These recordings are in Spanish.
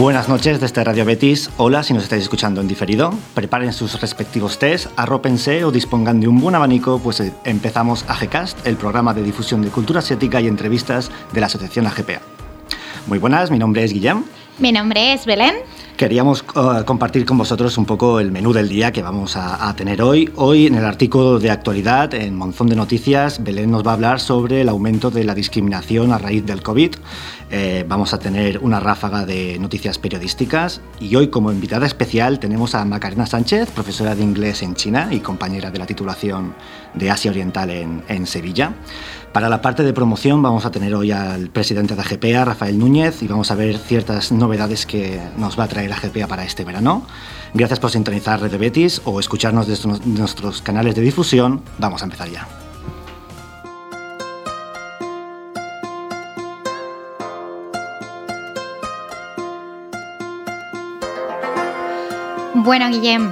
Buenas noches desde Radio Betis. Hola si nos estáis escuchando en diferido. Preparen sus respectivos test, arrópense o dispongan de un buen abanico, pues eh, empezamos AGCast, el programa de difusión de cultura asiática y entrevistas de la Asociación AGPA. Muy buenas, mi nombre es Guillem. Mi nombre es Belén. Queríamos uh, compartir con vosotros un poco el menú del día que vamos a, a, tener hoy. Hoy, en el artículo de actualidad, en Monzón de Noticias, Belén nos va a hablar sobre el aumento de la discriminación a raíz del COVID. Eh, vamos a tener una ráfaga de noticias periodísticas y hoy como invitada especial tenemos a Macarena Sánchez, profesora de inglés en China y compañera de la titulación de Asia Oriental en, en Sevilla. Para la parte de promoción vamos a tener hoy al presidente de AGPA, Rafael Núñez, y vamos a ver ciertas novedades que nos va a traer AGPA para este verano. Gracias por sintonizar Red de Betis o escucharnos desde nuestros canales de difusión. Vamos a empezar ya. Bueno, Guillem,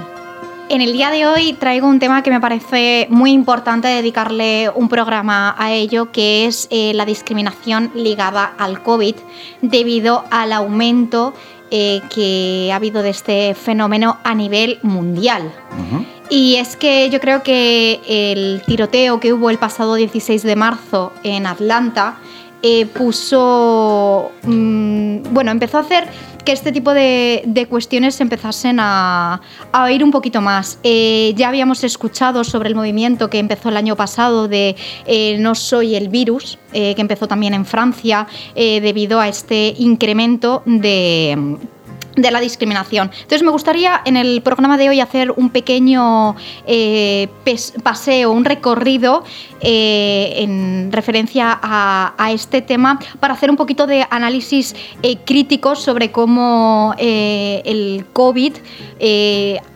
en el día de hoy traigo un tema que me parece muy importante dedicarle un programa a ello, que es eh, la discriminación ligada al COVID debido al aumento eh, que ha habido de este fenómeno a nivel mundial. Uh -huh. Y es que yo creo que el tiroteo que hubo el pasado 16 de marzo en Atlanta eh, puso, mmm, bueno, empezó a hacer que este tipo de, cuestiones se empezasen a, a, oír un poquito más. Eh, ya habíamos escuchado sobre el movimiento que empezó el año pasado de eh, No soy el virus, eh, que empezó también en Francia debido a este incremento de de la discriminación. Entonces me gustaría en el programa de hoy hacer un pequeño eh, paseo, un recorrido eh, en referencia a, a, este tema para hacer un poquito de análisis eh, crítico sobre cómo eh, el COVID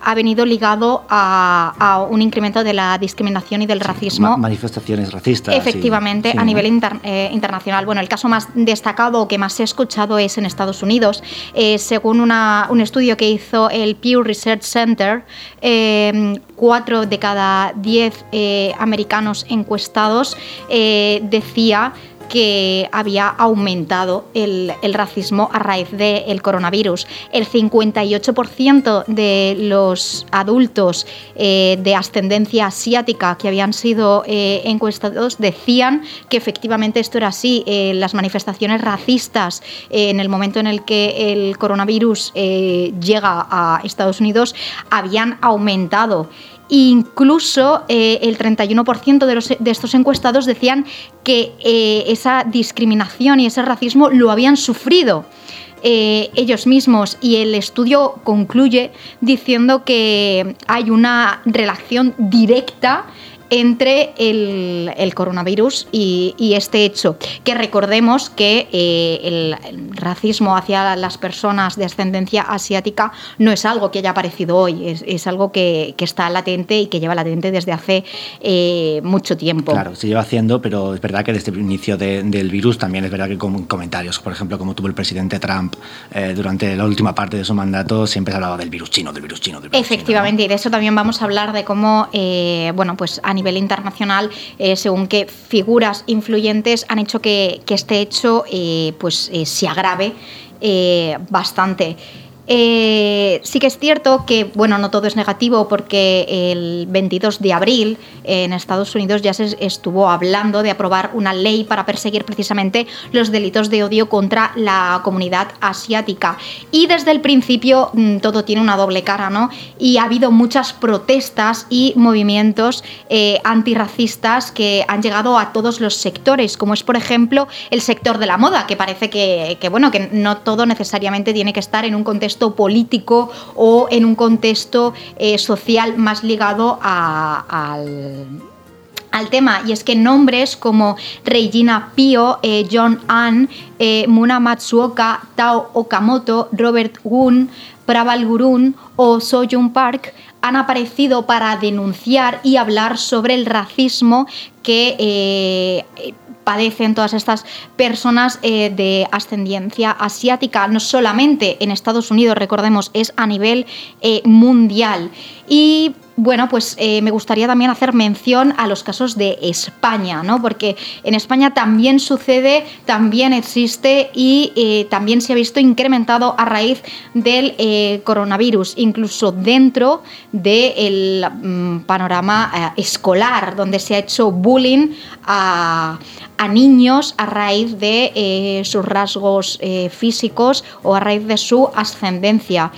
ha venido ligado a, a, un incremento de la discriminación y del racismo. Ma manifestaciones racistas. Efectivamente, sí. a nivel inter internacional. Bueno, el caso más destacado o que más he escuchado es en Estados Unidos. según un estudio que hizo el Pew Research Center, eh, cuatro de cada diez eh, americanos encuestados eh, decía que había aumentado el, racismo a raíz del de coronavirus. El 58% de los adultos eh, de ascendencia asiática que habían sido eh, encuestados decían que efectivamente esto era así. Eh, las manifestaciones racistas en el momento en el que el coronavirus llega a Estados Unidos habían aumentado. Incluso eh, el 31% de, los, de, estos encuestados decían que eh, esa discriminación y ese racismo lo habían sufrido. Eh, ellos mismos y el estudio concluye diciendo que hay una relación directa entre el, el coronavirus y, y, este hecho. Que recordemos que eh, el, el, racismo hacia las personas de ascendencia asiática no es algo que haya aparecido hoy, es, es algo que, que, está latente y que lleva latente desde hace eh, mucho tiempo. Claro, se lleva haciendo, pero es verdad que desde el inicio de, del virus también es verdad que con comentarios, por ejemplo, como tuvo el presidente Trump eh, durante la última parte de su mandato, siempre se hablaba del virus chino, del virus chino. Del virus Efectivamente, chino, ¿no? y de eso también vamos a hablar de cómo, eh, bueno, pues a nivel internacional, eh, según qué figuras influyentes han hecho que, que este hecho eh, pues, eh, se agrave bastante. Eh, sí que es cierto que, bueno, no todo es negativo porque el 22 de abril en Estados Unidos ya se estuvo hablando de aprobar una ley para perseguir precisamente los delitos de odio contra la comunidad asiática. Y desde el principio mm, todo tiene una doble cara, ¿no? Y ha habido muchas protestas y movimientos eh, antirracistas que han llegado a todos los sectores, como es, por ejemplo, el sector de la moda, que parece que, que bueno, que no todo necesariamente tiene que estar en un contexto político o en un contexto eh, social más ligado al al tema. Y es que nombres como Regina Pio, eh, John Ann, eh, Muna Matsuoka, Tao Okamoto, Robert Woon, Praval Gurun o Sojourn Park han aparecido para denunciar y hablar sobre el racismo que padecen todas estas personas de ascendencia asiática, no solamente en Estados Unidos, recordemos, es a nivel mundial. Y bueno, pues eh, me gustaría también hacer mención a los casos de España, ¿no? Porque en España también sucede, también existe y eh, también se ha visto incrementado a raíz del eh, coronavirus, incluso dentro del mm, panorama escolar, donde se ha hecho bullying a, a niños a raíz de sus rasgos físicos o a raíz de su ascendencia.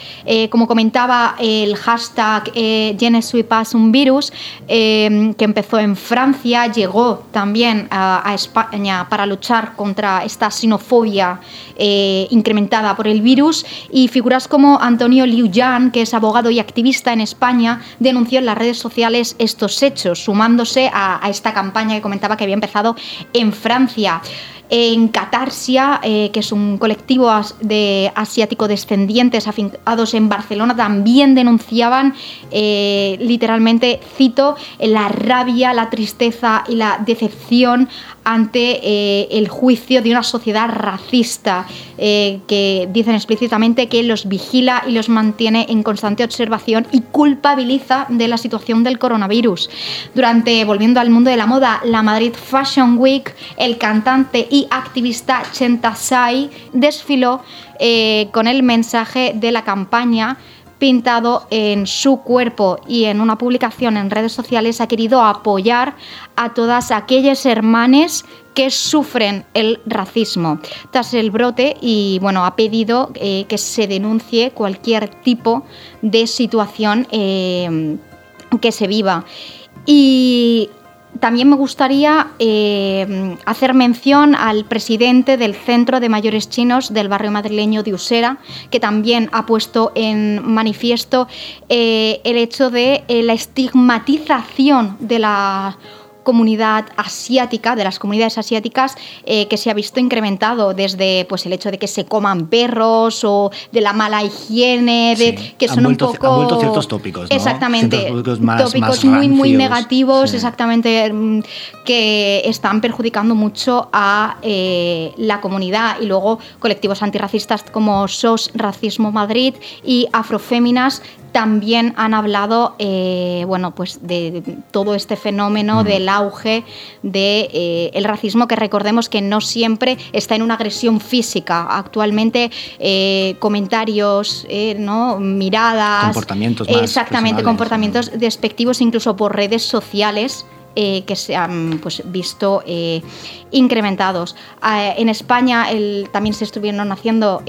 como comentaba el hashtag Genes Pass, un virus eh, que empezó en Francia, llegó también a, España para luchar contra esta sinofobia eh, incrementada por el virus y figuras como Antonio Liu Yan, que es abogado y activista en España, denunció en las redes sociales estos hechos, sumándose a, a esta campaña que comentaba que había empezado en Francia. En Catarsia, eh, que es un colectivo de asiático descendientes afincados en Barcelona, también denunciaban eh, literalmente, cito, la rabia, la tristeza y la decepción ante eh, el juicio de una sociedad racista eh, que dicen explícitamente que los vigila y los mantiene en constante observación y culpabiliza de la situación del coronavirus. Durante, volviendo al mundo de la moda, la Madrid Fashion Week, el cantante y activista Chenta Sai desfiló eh, con el mensaje de la campaña pintado en su cuerpo y en una publicación en redes sociales ha querido apoyar a todas aquellas hermanas que sufren el racismo. Tras el brote y bueno ha pedido eh, que se denuncie cualquier tipo de situación eh, que se viva. Y también me gustaría eh, hacer mención al presidente del Centro de Mayores Chinos del barrio madrileño de Usera, que también ha puesto en manifiesto eh, el hecho de eh, la estigmatización de la comunidad asiática, de las comunidades asiáticas, eh, que se ha visto incrementado desde pues, el hecho de que se coman perros o de la mala higiene, de, que son un poco... ciertos tópicos, Exactamente, tópicos, muy, muy negativos, exactamente, mm, que están perjudicando mucho a eh, la comunidad y luego colectivos antirracistas como SOS Racismo Madrid y Afroféminas también han hablado eh, bueno, pues de todo este fenómeno del auge del de, eh, el racismo, que recordemos que no siempre está en una agresión física. Actualmente eh, comentarios, ¿no? miradas, comportamientos exactamente, comportamientos despectivos incluso por redes sociales. que se han pues, visto incrementados. en España también se estuvieron haciendo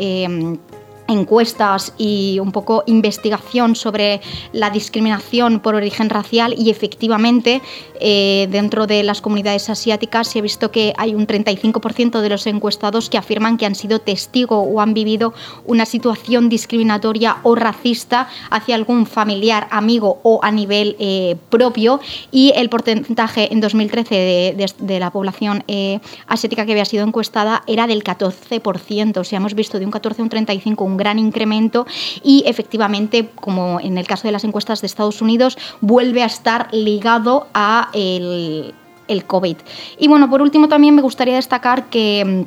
encuestas y un poco investigación sobre la discriminación por origen racial y efectivamente eh, dentro de las comunidades asiáticas se ha visto que hay un 35% de los encuestados que afirman que han sido testigo o han vivido una situación discriminatoria o racista hacia algún familiar, amigo o a nivel eh, propio y el porcentaje en 2013 de, la población eh, asiática que había sido encuestada era del 14%, o sea, hemos visto de un 14 a un 35 un gran incremento y efectivamente, como en el caso de las encuestas de Estados Unidos, vuelve a estar ligado a el, el COVID. Y bueno, por último también me gustaría destacar que,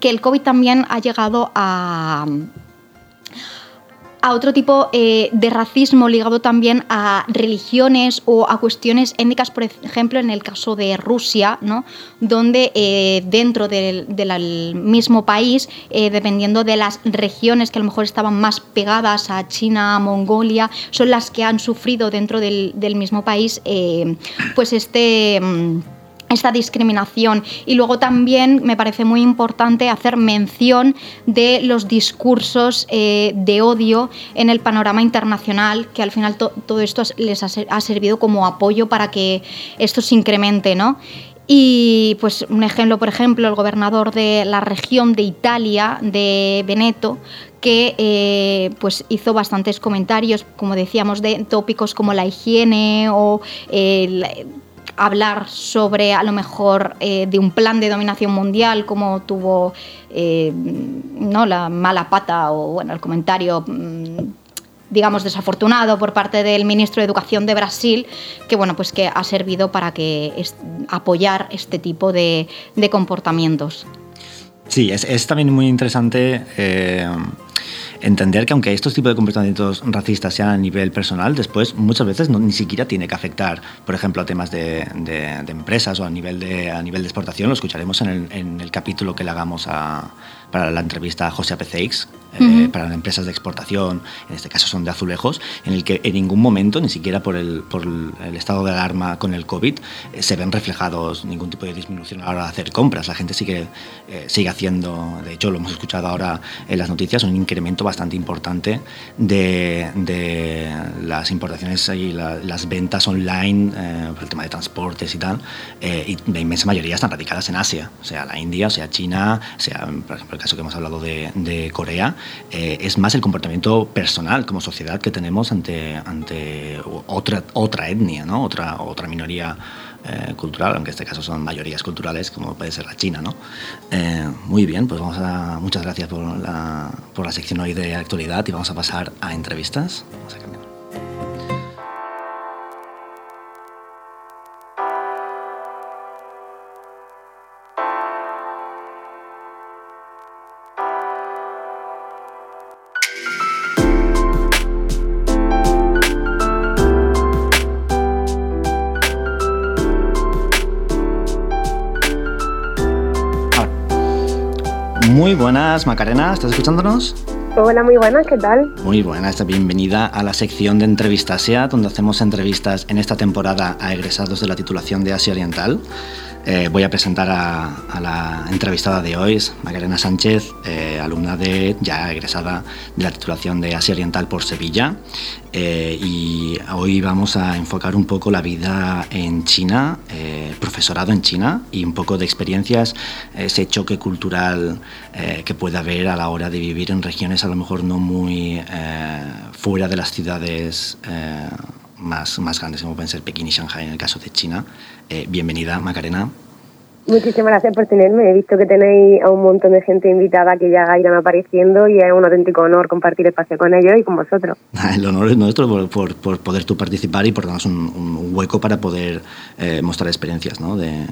que el COVID también ha llegado a a otro tipo eh, de racismo ligado también a religiones o a cuestiones étnicas, por ejemplo, en el caso de Rusia, ¿no? donde eh, dentro del, mismo país, eh, dependiendo de las regiones que a lo mejor estaban más pegadas a China, Mongolia, son las que han sufrido dentro del, del mismo país, pues este mm, esta discriminación. Y luego también me parece muy importante hacer mención de los discursos eh, de odio en el panorama internacional, que al final todo esto les ha, servido como apoyo para que esto se incremente, ¿no? Y pues un ejemplo, por ejemplo, el gobernador de la región de Italia, de Veneto, que eh, pues hizo bastantes comentarios, como decíamos, de tópicos como la higiene o el hablar sobre a lo mejor eh, de un plan de dominación mundial como tuvo eh, ¿no? la mala pata o bueno, el comentario mm, digamos, desafortunado por parte del ministro de Educación de Brasil, que bueno, pues que ha servido para que apoyar este tipo de, comportamientos. Sí, es, también muy interesante. Eh, entender que aunque estos tipos de comportamientos racistas sean a nivel personal, después muchas veces ni siquiera tiene que afectar, por ejemplo, a temas de, empresas o a nivel de, a nivel de exportación. Lo escucharemos en el capítulo que le hagamos a, para la entrevista a José Apeceix, eh, para las empresas de exportación, en este caso son de azulejos, en el que en ningún momento, ni siquiera por el, por el estado de alarma con el COVID, eh, se ven reflejados ningún tipo de disminución a la hora de hacer compras. La gente sigue, eh, sigue haciendo, de hecho lo hemos escuchado ahora en las noticias, un incremento bastante importante de, de las importaciones y las ventas online por el tema de transportes y tal, y la inmensa mayoría están radicadas en Asia, sea la India, sea China, sea, por ejemplo, el caso que hemos hablado de, de Corea, eh, es más el comportamiento personal como sociedad que tenemos ante, ante otra, otra etnia, ¿no? otra, otra minoría eh, cultural, aunque en este caso son mayorías culturales, como puede ser la China. ¿no? Eh, muy bien, pues vamos a, muchas gracias por la, por la sección hoy de actualidad y vamos a pasar a entrevistas. Muy buenas, Macarena, ¿estás escuchándonos? Hola, muy buenas, ¿qué tal? Muy buenas, bienvenida a la sección de entrevistas SEA, donde hacemos entrevistas en esta temporada a egresados de la titulación de Asia Oriental. Eh, voy a presentar a, la entrevistada de hoy, es Macarena Sánchez, eh, alumna de, ya egresada de la titulación de Asia Oriental por Sevilla. Eh, y hoy vamos a enfocar un poco la vida en China, profesorado en China y un poco de experiencias, ese choque cultural que puede haber a la hora de vivir en regiones a lo mejor no muy fuera de las ciudades más, más grandes como pueden ser Pekín y Shanghai en el caso de China. Eh, bienvenida, Macarena. Muchísimas gracias por tenerme. He visto que tenéis a un montón de gente invitada que ya irán apareciendo y es un auténtico honor compartir espacio con ellos y con vosotros. El honor es nuestro por, por, poder tú participar y por darnos un, hueco para poder eh, mostrar experiencias ¿no? de,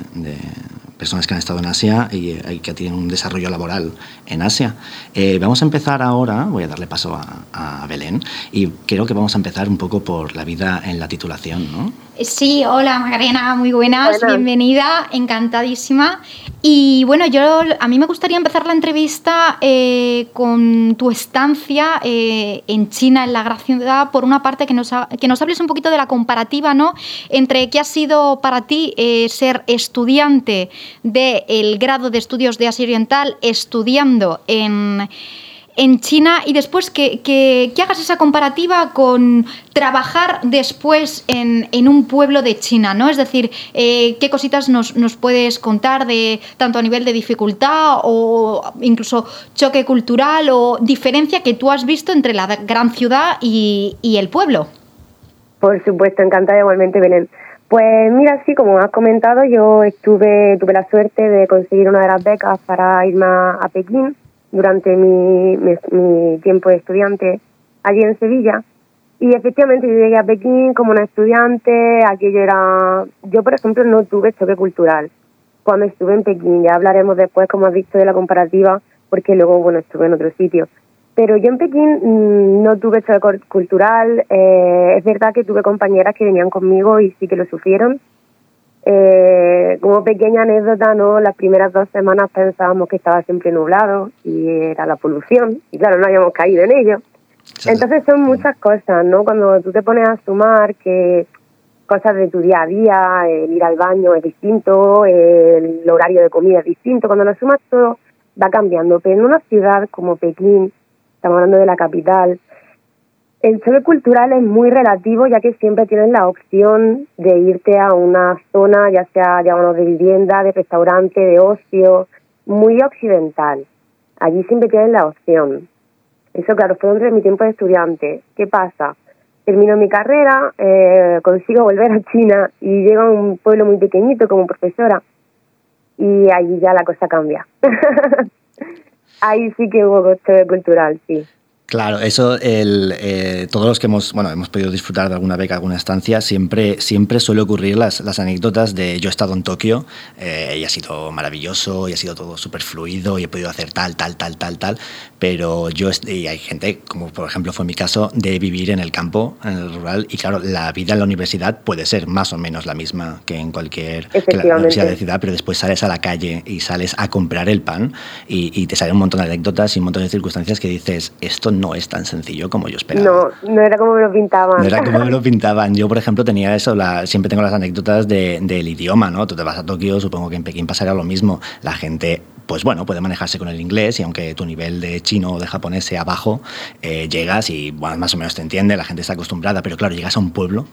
personas que han estado en Asia y, que tienen un desarrollo laboral en Asia. Eh, vamos a empezar ahora, voy a darle paso a, a Belén, y creo que vamos a empezar un poco por la vida en la titulación, ¿no? Sí, hola Macarena, muy buenas, bienvenida, encantadísima. Y bueno, yo a mí me gustaría empezar la entrevista eh, con tu estancia eh, en China, en la gran ciudad, por una parte que nos, que nos hables un poquito de la comparativa, ¿no? Entre qué ha sido para ti eh, ser estudiante del grado de estudios de Asia Oriental, estudiando en en China y después que, que, hagas esa comparativa con trabajar después en, en, un pueblo de China, ¿no? Es decir, eh, qué cositas nos, nos, puedes contar de tanto a nivel de dificultad o incluso choque cultural o diferencia que tú has visto entre la gran ciudad y, y el pueblo. Por supuesto, encantada igualmente, Belén. Pues mira, sí, como has comentado, yo estuve, tuve la suerte de conseguir una de las becas para irme a Pekín durante mi, mi, tiempo de estudiante allí en Sevilla. Y efectivamente yo llegué a Pekín como una estudiante, aquello era... Yo, por ejemplo, no tuve choque cultural cuando estuve en Pekín. Ya hablaremos después, como has visto, de la comparativa, porque luego, bueno, estuve en otro sitio. Pero yo en Pekín mm, no tuve choque cultural. Eh, es verdad que tuve compañeras que venían conmigo y sí que lo sufrieron, eh, como pequeña anécdota, ¿no? Las primeras dos semanas pensábamos que estaba siempre nublado y era la polución, y claro, no habíamos caído en ello. Entonces son muchas cosas, ¿no? Cuando tú te pones a sumar que cosas de tu día a día, el ir al baño es distinto, el horario de comida es distinto, cuando lo sumas todo va cambiando. Pero en una ciudad como Pekín, estamos hablando de la capital, el choque cultural es muy relativo ya que siempre tienes la opción de irte a una zona, ya sea llamamos de vivienda, de restaurante, de ocio, muy occidental. Allí siempre tienes la opción. Eso, claro, fue entre mi tiempo de estudiante. ¿Qué pasa? Termino mi carrera, eh, consigo volver a China y llego a un pueblo muy pequeñito como profesora y ahí ya la cosa cambia. ahí sí que hubo choque cultural, sí. Claro, eso, el, eh, todos los que hemos, bueno, hemos podido disfrutar de alguna beca, alguna estancia, siempre, siempre suele ocurrir las, las anécdotas de yo he estado en Tokio eh, y ha sido maravilloso y ha sido todo súper fluido y he podido hacer tal, tal, tal, tal, tal, pero yo, y hay gente, como por ejemplo fue mi caso, de vivir en el campo, en el rural, y claro, la vida en la universidad puede ser más o menos la misma que en cualquier que la universidad de ciudad, pero después sales a la calle y sales a comprar el pan y, y te salen un montón de anécdotas y un montón de circunstancias que dices, esto no es tan sencillo como yo esperaba. No, no era como me lo pintaban. No era como me lo pintaban. Yo, por ejemplo, tenía eso, la, siempre tengo las anécdotas de, del idioma, ¿no? Tú te vas a Tokio, supongo que en Pekín pasaría lo mismo. La gente pues bueno, puede manejarse con el inglés y aunque tu nivel de chino o de japonés sea bajo, eh, llegas y bueno, más o menos te entiende, la gente está acostumbrada, pero claro, llegas a un pueblo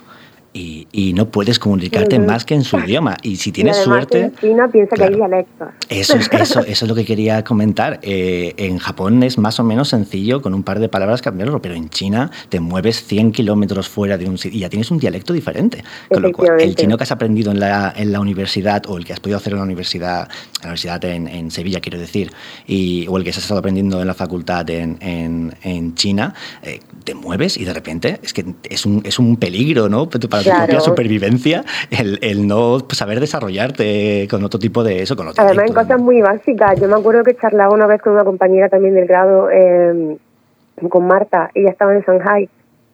y, y, no puedes comunicarte más que en su idioma. Y si tienes suerte... En China piensa que hay dialectos. Eso es, eso, eso es lo que quería comentar. Eh, en Japón es más o menos sencillo con un par de palabras cambiarlo, pero en China te mueves 100 kilómetros fuera de un sitio y ya tienes un dialecto diferente. Con lo cual, el chino que has aprendido en la, en la universidad o el que has podido hacer en la universidad, en la universidad en, en Sevilla, quiero decir, y, o el que has estado aprendiendo en la facultad en, en, en China, eh, te mueves y de repente es que es un, es un peligro, ¿no? Para tu propia supervivencia, el, el no saber desarrollarte con otro tipo de eso, con otro Además, en cosas muy básicas. Yo me acuerdo que charlaba una vez con una compañera también del grado, eh, con Marta, ella estaba en Shanghai,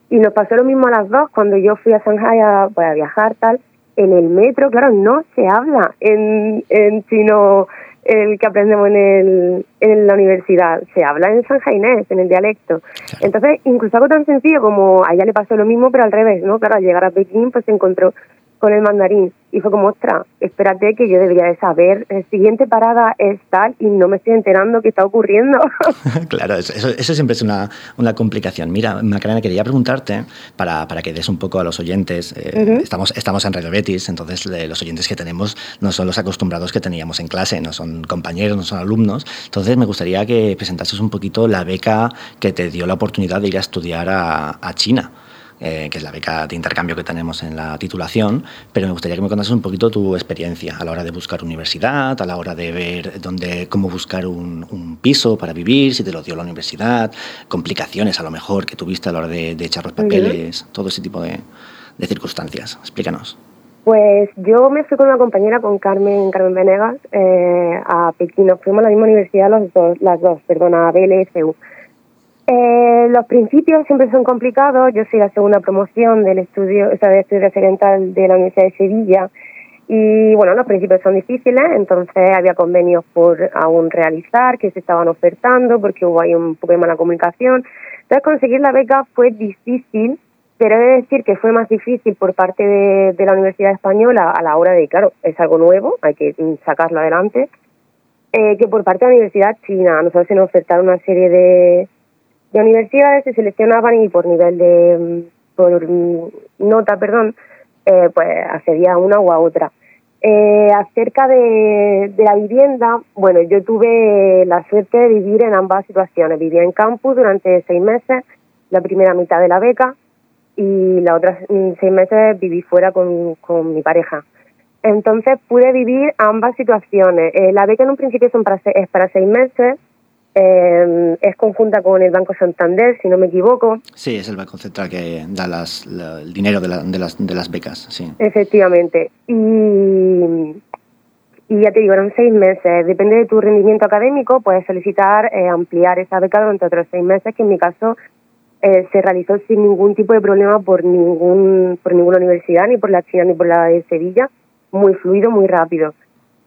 y nos pasó lo mismo a las dos cuando yo fui a Shanghai a, pues, a viajar, tal. En el metro, claro, no se habla en, en chino el que aprendemos en, el, en la universidad. Se habla en sanjainés, en el dialecto. Entonces, incluso algo tan sencillo como a ella le pasó lo mismo, pero al revés, ¿no? Claro, al llegar a Pekín, pues se encontró con el mandarín. Y fue como, ostras, espérate que yo debería de saber, la siguiente parada es tal y no me estoy enterando qué está ocurriendo. claro, eso, eso, siempre es una, una, complicación. Mira, Macarena, quería preguntarte, para, para, que des un poco a los oyentes, eh, uh -huh. estamos, estamos en Radio Betis, entonces eh, los oyentes que tenemos no son los acostumbrados que teníamos en clase, no son compañeros, no son alumnos. Entonces me gustaría que presentases un poquito la beca que te dio la oportunidad de ir a estudiar a, a China eh, que es la beca de intercambio que tenemos en la titulación, pero me gustaría que me contases un poquito tu experiencia a la hora de buscar universidad, a la hora de ver dónde, cómo buscar un, un piso para vivir, si te lo dio la universidad, complicaciones a lo mejor que tuviste a la hora de, de echar los papeles, -huh. todo ese tipo de, de circunstancias. Explícanos. Pues yo me fui con una compañera, con Carmen, Carmen Venegas, eh, a Pekín. Nos fuimos a la misma universidad los dos, las dos, perdón, a BLSU. Eh, los principios siempre son complicados. Yo soy la segunda promoción del estudio, o sea, de estudio occidental de la Universidad de Sevilla. Y bueno, los principios son difíciles, entonces había convenios por aún realizar que se estaban ofertando porque hubo ahí un poco de mala comunicación. Entonces conseguir la beca fue difícil, pero he de decir que fue más difícil por parte de, la Universidad Española a la hora de, claro, es algo nuevo, hay que sacarlo adelante, eh, que por parte de la Universidad China. Nosotros se nos ofertaron una serie de, de universidades se seleccionaban y por nivel de por nota perdón eh, pues accedía a una u otra. Eh, acerca de, de la vivienda bueno yo tuve la suerte de vivir en ambas situaciones. Vivía en campus durante seis meses la primera mitad de la beca y la otra seis meses viví fuera con, con mi pareja. Entonces pude vivir ambas situaciones. Eh, la beca en un principio son para, es para seis meses eh, es conjunta con el Banco Santander, si no me equivoco. Sí, es el Banco Central que da las, la, el dinero de, la, de, las, de las becas, sí. Efectivamente. Y, y ya te digo, eran seis meses. Depende de tu rendimiento académico, puedes solicitar eh, ampliar esa beca durante otros seis meses, que en mi caso eh, se realizó sin ningún tipo de problema por, ningún, por ninguna universidad, ni por la China ni por la de Sevilla. Muy fluido, muy rápido.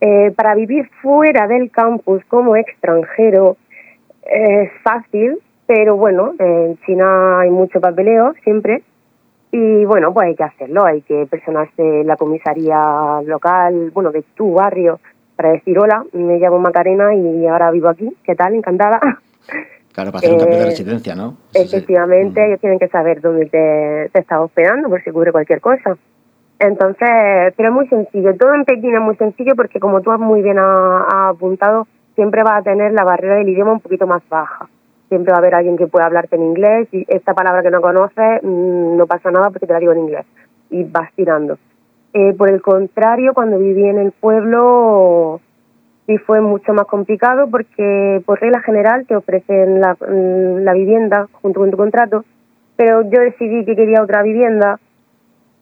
Eh, para vivir fuera del campus como extranjero, es fácil, pero bueno, en China hay mucho papeleo siempre y bueno, pues hay que hacerlo, hay que personarse en la comisaría local, bueno, de tu barrio, para decir hola, me llamo Macarena y ahora vivo aquí, ¿qué tal? Encantada. Claro, para hacer un cambio de residencia, ¿no? Efectivamente, ellos tienen que saber dónde te, te estás hospedando por si ocurre cualquier cosa. Entonces, pero es muy sencillo. Todo en Pekín es muy sencillo porque, como tú has muy bien ha, apuntado, siempre va a tener la barrera del idioma un poquito más baja. Siempre va a haber alguien que pueda hablarte en inglés y esta palabra que no conoces mmm, no pasa nada porque te la digo en inglés y vas tirando. Eh, por el contrario, cuando viví en el pueblo, sí fue mucho más complicado porque por regla general te ofrecen la, la vivienda junto con tu contrato, pero yo decidí que quería otra vivienda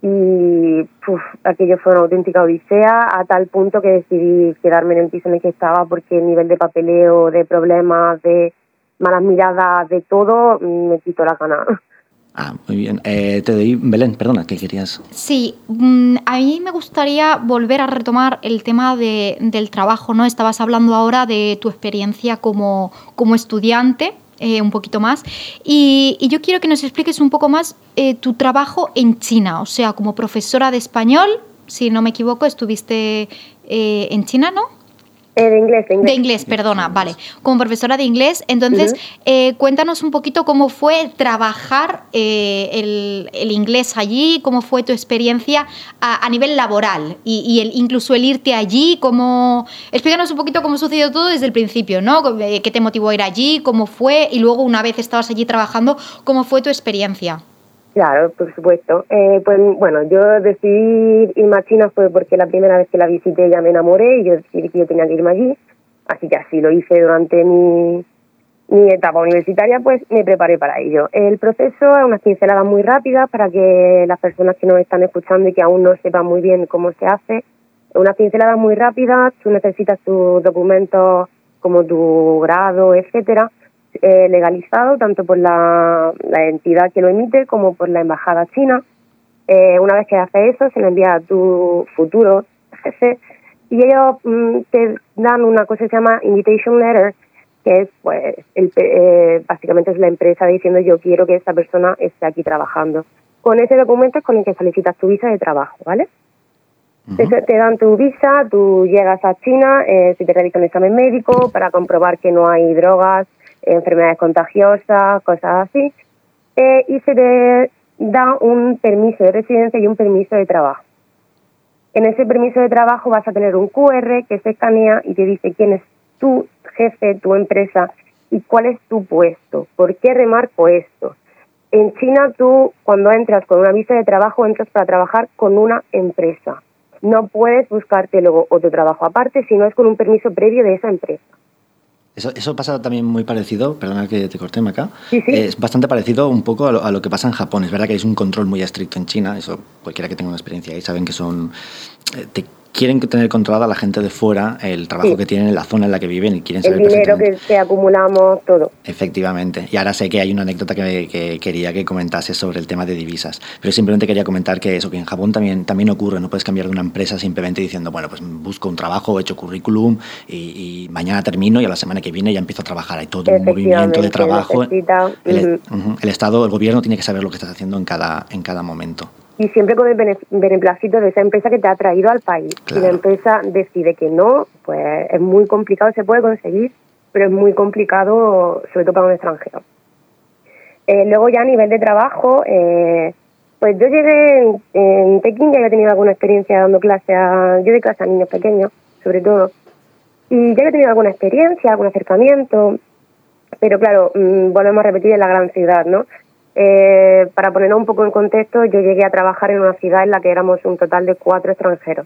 y uf, aquello fue una auténtica odisea a tal punto que decidí quedarme en el piso en el que estaba porque el nivel de papeleo, de problemas, de malas miradas, de todo, me quitó la gana. Ah, muy bien. Eh, te doy, Belén, perdona, ¿qué querías? Sí, mm, a mí me gustaría volver a retomar el tema de, del trabajo, ¿no? Estabas hablando ahora de tu experiencia como, como estudiante, eh, un poquito más, y, y, yo quiero que nos expliques un poco más eh, tu trabajo en China, o sea, como profesora de español, si no me equivoco, estuviste eh, en China, ¿no? Eh, de inglés, de inglés. De inglés, perdona, vale. Como profesora de inglés, entonces, uh -huh. eh, cuéntanos un poquito cómo fue trabajar eh, el, el, inglés allí, cómo fue tu experiencia a, a nivel laboral y, y el, incluso el irte allí, cómo... Explícanos un poquito cómo sucedió todo desde el principio, ¿no? ¿Qué te motivó a ir allí? ¿Cómo fue? Y luego, una vez estabas allí trabajando, ¿cómo fue tu experiencia? Claro, por supuesto. Eh, pues bueno, yo decidí irme a China porque la primera vez que la visité ya me enamoré y yo decidí que yo tenía que irme allí. Así que así lo hice durante mi, mi etapa universitaria, pues me preparé para ello. El proceso es unas pinceladas muy rápidas para que las personas que nos están escuchando y que aún no sepan muy bien cómo se hace, unas pinceladas muy rápidas, tú necesitas tus documentos como tu grado, etcétera, eh, legalizado tanto por la, la, entidad que lo emite como por la embajada china. Eh, una vez que haces eso, se le envía a tu futuro jefe y ellos mm, te dan una cosa que se llama invitation letter, que es pues el, eh, básicamente es la empresa diciendo yo quiero que esta persona esté aquí trabajando. Con ese documento es con el que solicitas tu visa de trabajo, ¿vale? Uh -huh. te, te, dan tu visa, tú llegas a China, eh, si te realizan un examen médico para comprobar que no hay drogas, enfermedades contagiosas, cosas así, eh, y se te da un permiso de residencia y un permiso de trabajo. En ese permiso de trabajo vas a tener un QR que se escanea y te dice quién es tu jefe, tu empresa y cuál es tu puesto. ¿Por qué remarco esto? En China tú cuando entras con una visa de trabajo entras para trabajar con una empresa. No puedes buscarte luego otro trabajo aparte si no es con un permiso previo de esa empresa. Eso, eso, pasa también muy parecido, perdona que te corté acá, sí, sí. es bastante parecido un poco a lo, a lo, que pasa en Japón. Es verdad que hay un control muy estricto en China, eso cualquiera que tenga una experiencia ahí saben que son... Eh, te quieren tener controlada la gente de fuera el trabajo sí. que tienen en la zona en la que viven y quieren saber el dinero que, que, acumulamos todo. Efectivamente. Y ahora sé que hay una anécdota que, que, quería que comentase sobre el tema de divisas pero simplemente quería comentar que eso que en Japón también también ocurre no puedes cambiar de una empresa simplemente diciendo bueno pues busco un trabajo he hecho currículum y, y mañana termino y a la semana que viene ya empiezo a trabajar hay todo un movimiento de trabajo. el, uh -huh. el, estado el gobierno tiene que saber lo que estás haciendo en cada en cada momento y siempre con el beneplácito de esa empresa que te ha traído al país. Claro. Si la empresa decide que no, pues es muy complicado, se puede conseguir, pero es muy complicado, sobre todo para un extranjero. Eh, luego ya a nivel de trabajo, eh, pues yo llegué en, en, Pekín, ya había tenido alguna experiencia dando clase a, yo de clase a niños pequeños, sobre todo, y ya había tenido alguna experiencia, algún acercamiento, pero claro, mmm, volvemos a repetir en la gran ciudad, ¿no? Eh, para ponernos un poco en contexto, yo llegué a trabajar en una ciudad en la que éramos un total de cuatro extranjeros,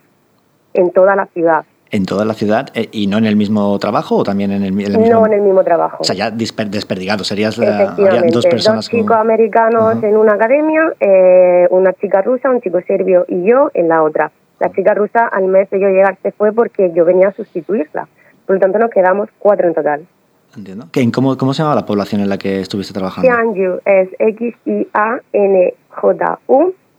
en toda la ciudad. ¿En toda la ciudad? Eh, ¿Y no en el mismo trabajo o también en el, en el mismo? No, en el mismo trabajo. O sea, ya desper, desperdigado, serías la, dos personas. Dos chicos americanos uh -huh. en una academia, eh, una chica rusa, un chico serbio y yo en la otra. La chica rusa al mes de yo llegar se fue porque yo venía a sustituirla. Por lo tanto, nos quedamos cuatro en total. Entiendo. ¿Qué, cómo, ¿Cómo se llama la población en la que estuviste trabajando? Xianju es X-I-A-N-J-U.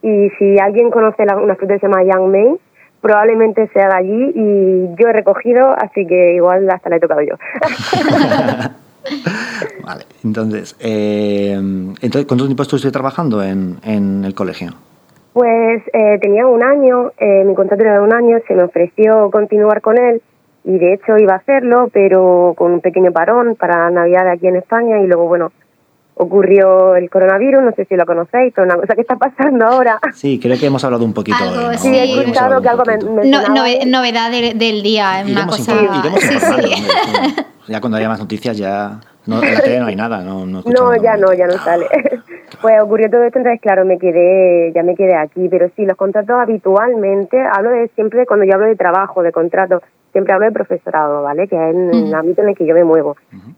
Y si alguien conoce la, una fruta que se llama Yangmei, probablemente sea de allí y yo he recogido, así que igual hasta la he tocado yo. vale, entonces, eh, entonces, ¿cuánto tiempo estuviste trabajando en, en el colegio? Pues eh, tenía un año, eh, mi contrato era de un año, se me ofreció continuar con él y de hecho iba a hacerlo, pero con un pequeño parón para Navidad aquí en España y luego, bueno, ocurrió el coronavirus, no sé si lo conocéis, pero una cosa que está pasando ahora. Sí, creo que hemos hablado un poquito. Algo, de, ¿no? Sí, he escuchado que algo me, no, nove, novedad de, del día, iremos una cosa... Iremos sí, sí. Ya cuando haya más noticias ya... No, en la tele no hay nada, no No, no ya no, ya no sale. Pues ocurrió todo esto, entonces claro, me quedé, ya me quedé aquí, pero sí, los contratos habitualmente, hablo de siempre cuando yo hablo de trabajo, de contrato, siempre hablo de profesorado, ¿vale? Que es el ámbito en el que yo me muevo.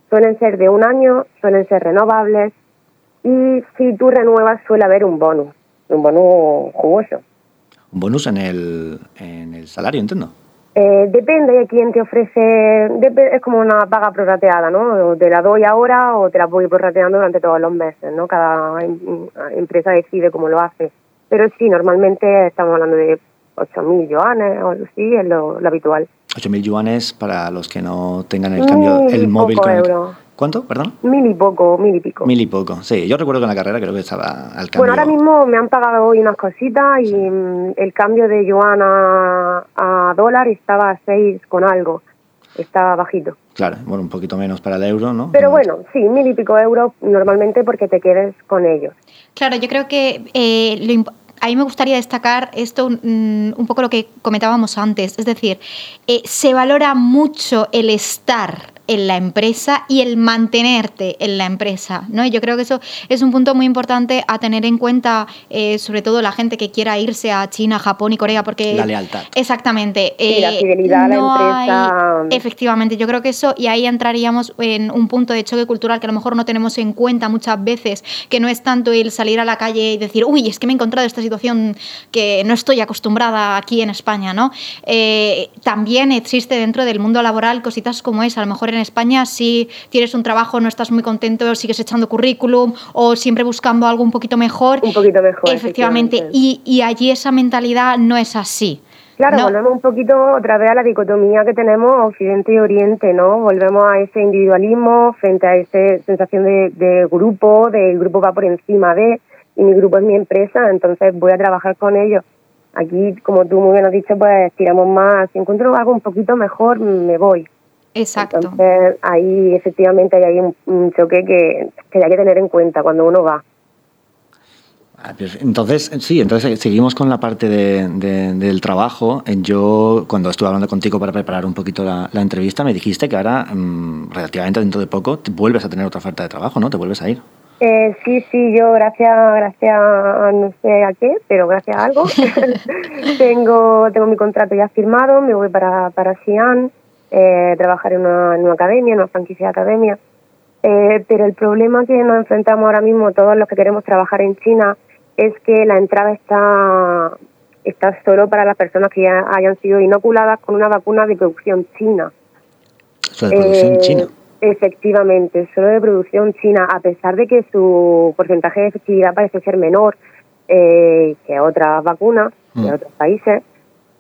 Suelen ser de un año, suelen ser renovables y si tú renuevas suele haber un bonus, un bonus jugoso. ¿Un bonus en el, en el salario, entiendo? Eh, depende de quién te ofrece, es como una paga prorrateada, ¿no? Te la doy ahora o te la voy prorrateando durante todos los meses, ¿no? Cada empresa decide cómo lo hace. Pero sí, normalmente estamos hablando de 8.000 yuanes o así, es lo, habitual. 8.000 yuanes para los que no tengan el cambio, el móvil con ¿Cuánto? Perdón. Mil y poco, mil y pico. Mil y poco, sí. Yo recuerdo que en la carrera creo que estaba al cambio. Bueno, ahora mismo me han pagado hoy unas cositas y mm, el cambio de yuan a, dólar estaba a seis con algo. Está bajito. Claro, bueno, un poquito menos para el euro, ¿no? Pero bueno, sí, mil y pico euros normalmente porque te quedes con ellos. Claro, yo creo que eh, a mí me gustaría destacar esto, mm, un poco lo que comentábamos antes, es decir, eh, se valora mucho el estar en la empresa y el mantenerte en la empresa. ¿no? Y yo creo que eso es un punto muy importante a tener en cuenta, eh, sobre todo la gente que quiera irse a China, Japón y Corea, porque... La lealtad. Exactamente. la eh, fidelidad a la empresa. efectivamente, yo creo que eso, y ahí entraríamos en un punto de choque cultural que a lo mejor no tenemos en cuenta muchas veces, que no es tanto el salir a la calle y decir, uy, es que me he encontrado esta situación que no estoy acostumbrada aquí en España, ¿no? Eh, también existe dentro del mundo laboral cositas como esa, a lo mejor en España si tienes un trabajo, no estás muy contento, sigues echando currículum o siempre buscando algo un poquito mejor. Un poquito mejor. Efectivamente. Y, y allí esa mentalidad no es así. Claro, volvemos un poquito otra vez a la dicotomía que tenemos Occidente y Oriente, ¿no? Volvemos a ese individualismo frente a esa sensación de, de grupo, de el grupo va por encima de, y mi grupo es mi empresa, entonces voy a trabajar con ellos. Aquí, como tú muy bien has dicho, pues tiramos más. Si encuentro algo un poquito mejor, me voy. Exacto. Entonces, ahí efectivamente hay un, choque que, que hay que tener en cuenta cuando uno va. Ah, entonces, sí, entonces seguimos con la parte de, del trabajo. Yo, cuando estuve hablando contigo para preparar un poquito la, entrevista, me dijiste que ahora, mm, relativamente dentro de poco, te vuelves a tener otra oferta de trabajo, ¿no? Te vuelves a ir. Eh, sí, sí, yo gracias, gracias a no sé a qué, pero gracias a algo, tengo, tengo mi contrato ya firmado, me voy para, para Xi'an eh, trabajar en una, en una academia, en una franquicia de academia. Eh, pero el problema que nos enfrentamos ahora mismo todos los que queremos trabajar en China es que la entrada está, está solo para las personas que ya hayan sido inoculadas con una vacuna de producción china. de producción eh, china? Efectivamente, solo de producción china, a pesar de que su porcentaje de efectividad parece ser menor eh, que otras vacunas de mm. otros países,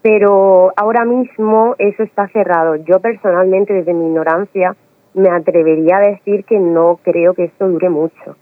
pero ahora mismo eso está cerrado. Yo personalmente, desde mi ignorancia, me atrevería a decir que no creo que esto dure mucho.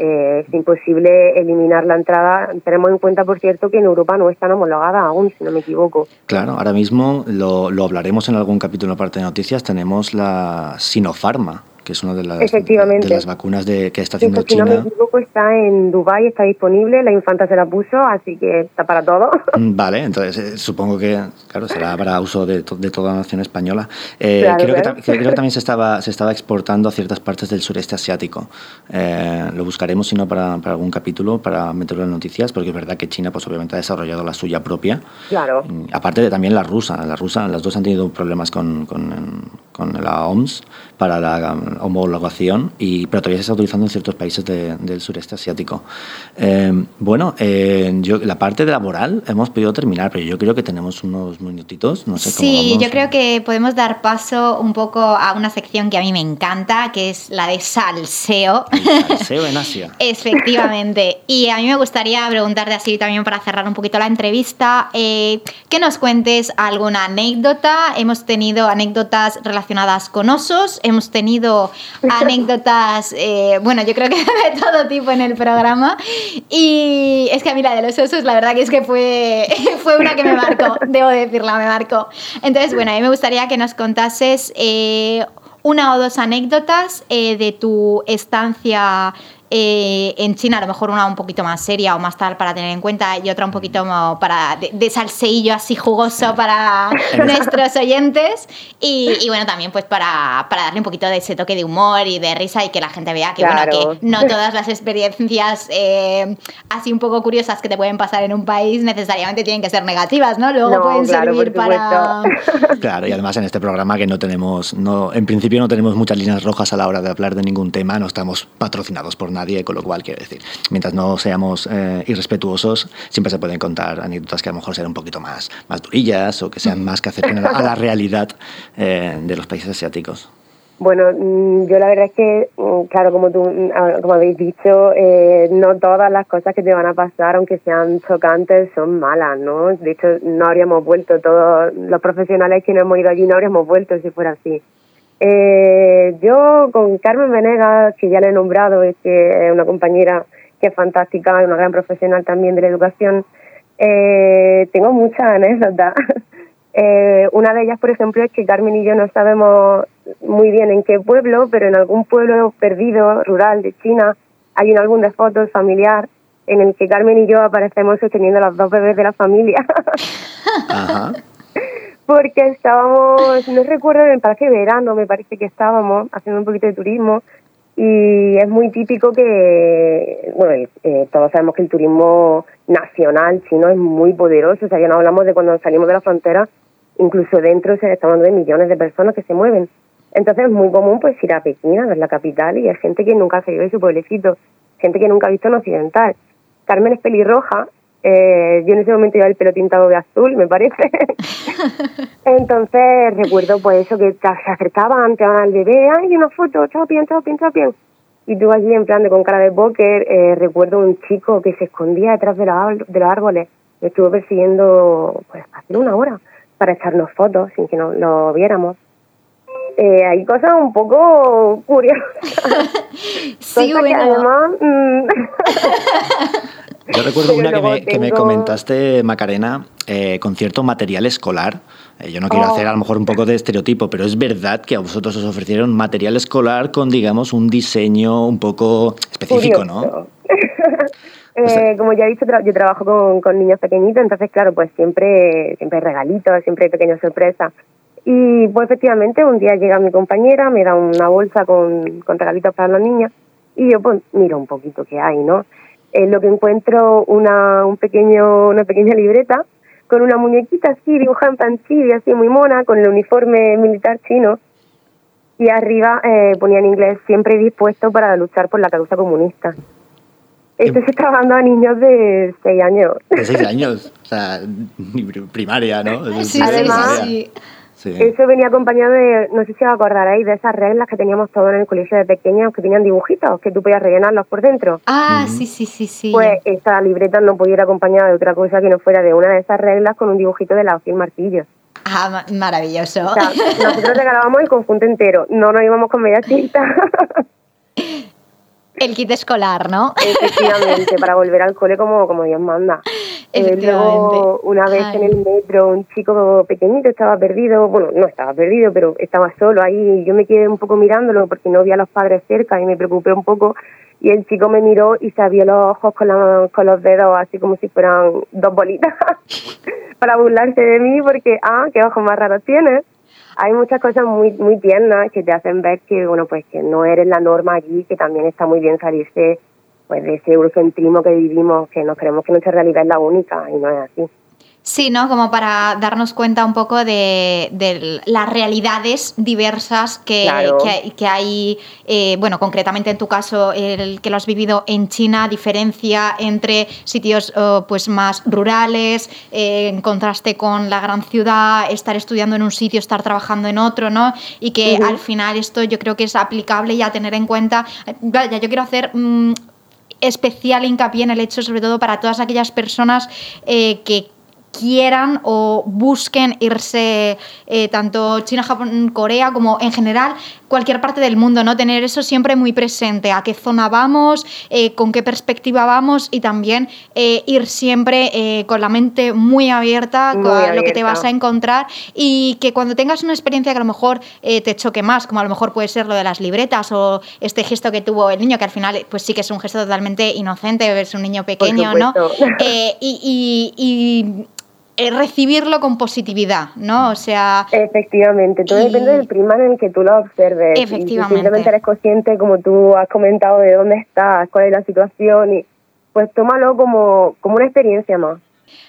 Eh, es imposible eliminar la entrada. Tenemos en cuenta, por cierto, que en Europa no están homologadas aún, si no me equivoco. Claro, ahora mismo lo, lo hablaremos en algún capítulo en parte de noticias. Tenemos la Sinopharma, que es una de las, de las vacunas de, que está haciendo China. Si no me equivoco, está en Dubái, está disponible, la infanta se la puso, así que está para todo. Mm, vale, entonces eh, supongo que, claro, será para uso de, de toda la nación española. Eh, creo, Que, creo, que, también se estaba, se estaba exportando a ciertas partes del sureste asiático. Eh, lo buscaremos, si no, para, para, algún capítulo, para meterlo en noticias, porque es verdad que China, pues obviamente ha desarrollado la suya propia. Claro. Aparte de también la rusa. La rusa, las dos han tenido problemas con, con, con la OMS para la homologación, y, pero todavía se está utilizando en ciertos países del sureste asiático. Eh, bueno, eh, yo, la parte laboral hemos podido terminar, pero yo creo que tenemos unos minutitos. No sé sí, yo creo que podemos dar paso un poco a una sección que a mí me encanta, que es la de salseo. salseo en Asia. Efectivamente. Y a mí me gustaría preguntarte así también para cerrar un poquito la entrevista, eh, que nos cuentes alguna anécdota. Hemos tenido anécdotas relacionadas con osos, hemos tenido anécdotas, eh, bueno, yo creo que de todo tipo en el programa. Y es que a mí la de los osos, la verdad que es que fue, fue una que me marcó, debo decirla, me marcó. Entonces, bueno, a mí me gustaría que nos contases eh, una o dos anécdotas eh, de tu estancia eh, en China a lo mejor una un poquito más seria o más tal para tener en cuenta y otra un poquito para de, de salseillo así jugoso para nuestros oyentes. Y, bueno, también pues para, para, darle un poquito de ese toque de humor y de risa y que la gente vea que, bueno, que no todas las experiencias eh, así un poco curiosas que te pueden pasar en un país necesariamente tienen que ser negativas, ¿no? Luego pueden servir para... Claro, y además en este programa que no tenemos, no, en principio no tenemos muchas líneas rojas a la hora de hablar de ningún tema, no estamos patrocinados por nadie, con lo cual quiero decir, mientras no seamos eh, irrespetuosos, siempre se pueden contar anécdotas que a lo mejor sean un poquito más, más durillas o que sean más que acerquen a la realidad eh, de los países asiáticos. Bueno, mm, yo la verdad es que, mm, claro, como tú, mm, como habéis dicho, eh, no todas las cosas que te van a pasar, aunque sean chocantes, son malas, ¿no? De hecho, no habríamos vuelto, todos los profesionales que no hemos ido allí no habríamos vuelto si fuera así. Eh, yo con Carmen Venegas, que ya le he nombrado, es que es una compañera que es fantástica, una gran profesional también de la educación, eh, tengo muchas anécdotas. Eh, una de ellas, por ejemplo, es que Carmen y yo no sabemos muy bien en qué pueblo, pero en algún pueblo perdido, rural de China, hay un álbum de fotos familiar en el que Carmen y yo aparecemos sosteniendo los dos bebés de la familia. Porque estábamos, no recuerdo, me parece verano, me parece que estábamos haciendo un poquito de turismo y es muy típico que, bueno, eh, todos sabemos que el turismo nacional chino es muy poderoso, o sea, ya no hablamos de cuando salimos de la frontera incluso dentro se está hablando de millones de personas que se mueven. Entonces es muy común pues ir a Pekín, a ver la capital, y hay gente que nunca se de su pueblecito, gente que nunca ha visto un occidental. Carmen es pelirroja, eh, yo en ese momento iba el pelo tintado de azul, me parece. Entonces recuerdo pues eso, que se acercaban, te van al bebé, ay, una foto, chao, bien, chao, bien, chao, bien. Y tú allí en plan de con cara de póker, eh, recuerdo un chico que se escondía detrás de, de los árboles, me estuvo persiguiendo pues hace una hora para echarnos fotos sin que no lo viéramos. Eh, hay cosas un poco curiosas. sí, bueno. Mm, Yo recuerdo una que me, que me, comentaste, Macarena, eh, con cierto material escolar. Eh, yo no quiero oh. hacer a lo mejor un poco de estereotipo, pero es verdad que a vosotros os ofrecieron material escolar con, digamos, un diseño un poco específico, ¿no? Eh, como ya he dicho, yo trabajo con, con, niños pequeñitos, entonces, claro, pues siempre, siempre hay regalitos, siempre hay pequeñas sorpresas. Y pues efectivamente, un día llega mi compañera, me da una bolsa con, con regalitos para los niños, y yo pues miro un poquito qué hay, ¿no? En lo que encuentro una, un pequeño, una pequeña libreta con una muñequita así, dibujada en panchilli, así muy mona, con el uniforme militar chino, y arriba eh, ponía en inglés, siempre dispuesto para luchar por la causa comunista. Esto se está dando a niños de 6 años. De 6 años, o sea, primaria, ¿no? Sí, Además, sí, Eso venía acompañado de, no sé si os acordaréis, de esas reglas que teníamos todos en el colegio de pequeños, que tenían dibujitos, que tú podías rellenarlos por dentro. Ah, sí, sí, sí, sí. Pues esta libreta no podía ir acompañada de otra cosa que no fuera de una de esas reglas con un dibujito de la y martillo. Ah, maravilloso. O sea, nosotros regalábamos el conjunto entero, no nos íbamos con media cinta. El kit escolar, ¿no? Efectivamente, para volver al cole como, como Dios manda. Eh, luego, una vez en el metro, un chico pequeñito estaba perdido, bueno, no estaba perdido, pero estaba solo ahí. Yo me quedé un poco mirándolo porque no vi a los padres cerca y me preocupé un poco. Y el chico me miró y se abrió los ojos con, con los dedos, así como si fueran dos bolitas, para burlarse de mí, porque, ah, qué ojos más raros tienes hay muchas cosas muy muy tiernas que te hacen ver que bueno pues que no eres la norma allí que también está muy bien salirse pues de ese eurocentrismo que vivimos que nos creemos que nuestra realidad es la única y no es así Sí, ¿no? Como para darnos cuenta un poco de, las realidades diversas que, que, hay, eh, bueno, concretamente en tu caso, el que lo has vivido en China, diferencia entre sitios oh, pues más rurales, eh, en contraste con la gran ciudad, estar estudiando en un sitio, estar trabajando en otro, ¿no? Y que al final esto yo creo que es aplicable y a tener en cuenta. Vaya, yo quiero hacer. Mm, especial hincapié en el hecho, sobre todo para todas aquellas personas eh, que quieran o busquen irse eh, tanto China, Japón, Corea como en general cualquier parte del mundo, ¿no? Tener eso siempre muy presente, a qué zona vamos, eh, con qué perspectiva vamos y también eh, ir siempre con la mente muy abierta a lo que te vas a encontrar y que cuando tengas una experiencia que a lo mejor te choque más, como a lo mejor puede ser lo de las libretas o este gesto que tuvo el niño, que al final pues sí que es un gesto totalmente inocente, es un niño pequeño, ¿no? y recibirlo con positividad, ¿no? O sea... Efectivamente, todo depende del prima en el que tú lo observes. Efectivamente. Y simplemente eres consciente, como tú has comentado, de dónde estás, cuál es la situación y pues tómalo como, como una experiencia más.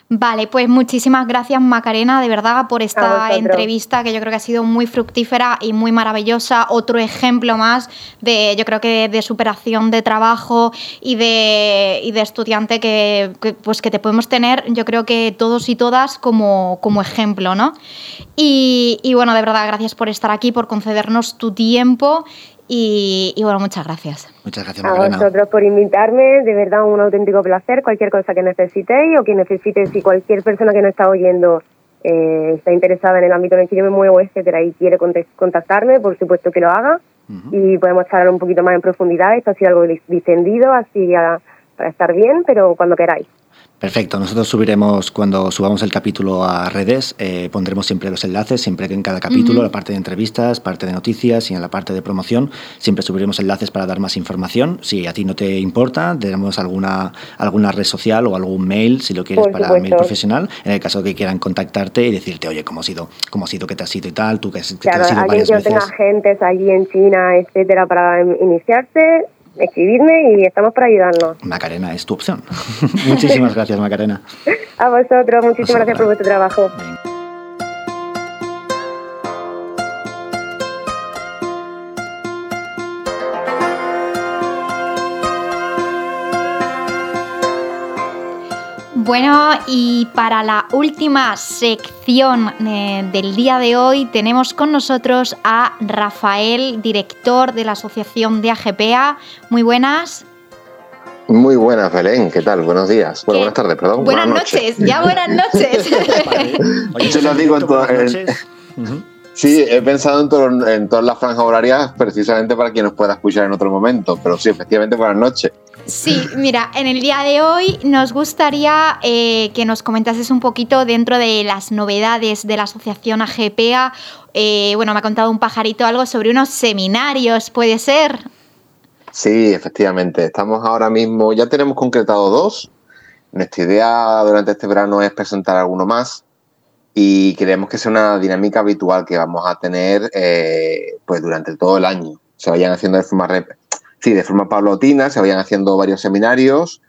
Vale, pues muchísimas gracias Macarena, de verdad, por esta entrevista que yo creo que ha sido muy fructífera y muy maravillosa. Otro ejemplo más de, yo creo que de superación de trabajo y de, y de estudiante que, pues que te podemos tener, yo creo que todos y todas como, como ejemplo, ¿no? Y, y bueno, de verdad, gracias por estar aquí, por concedernos tu tiempo y, bueno, muchas gracias. Muchas gracias, A vosotros por invitarme, de verdad un auténtico placer. Cualquier cosa que necesitéis o que necesites, si cualquier persona que nos está oyendo eh, está interesada en el ámbito en el que yo me muevo, etcétera, y quiere contactarme, por supuesto que lo haga. Y podemos charlar un poquito más en profundidad. Esto ha sido algo distendido, así para estar bien, pero cuando queráis. Perfecto, nosotros subiremos cuando subamos el capítulo a redes, eh, pondremos siempre los enlaces, siempre que en cada capítulo, la parte de entrevistas, parte de noticias y en la parte de promoción, siempre subiremos enlaces para dar más información. Si a ti no te importa, tenemos alguna, alguna red social o algún mail, si lo quieres, para mail profesional, en el caso que quieran contactarte y decirte, oye, ¿cómo ha sido, cómo ha sido que te has ido y tal? Tú que, que claro, te has ido varias tenga agentes allí en China, etcétera, para iniciarse, escribirme y estamos para ayudarnos. Macarena, es tu opción. Muchísimas gracias, Macarena. A vosotros, muchísimas gracias por vuestro trabajo. Bueno, y para la última sección eh, del día de hoy tenemos con nosotros a Rafael, director de la Asociación de AGPA. Muy buenas. Muy buenas, Belén. ¿Qué tal? Buenos días. Bueno, buenas tardes, perdón. Buenas, noches. ya buenas noches. Yo lo digo en todas Sí, he pensado en, en, todas las franjas horarias precisamente para quien nos pueda escuchar en otro momento, pero sí, efectivamente, buenas noches. Sí, mira, en el día de hoy nos gustaría eh, que nos comentases un poquito dentro de las novedades de la asociación AGPA. Eh, bueno, me ha contado un pajarito algo sobre unos seminarios, ¿puede ser? Sí, efectivamente. Estamos ahora mismo, ya tenemos concretado dos. Nuestra idea durante este verano es presentar alguno más y queremos que sea una dinámica habitual que vamos a tener eh, pues durante todo el año. Se vayan haciendo de forma sí, de forma paulatina, se vayan haciendo varios seminarios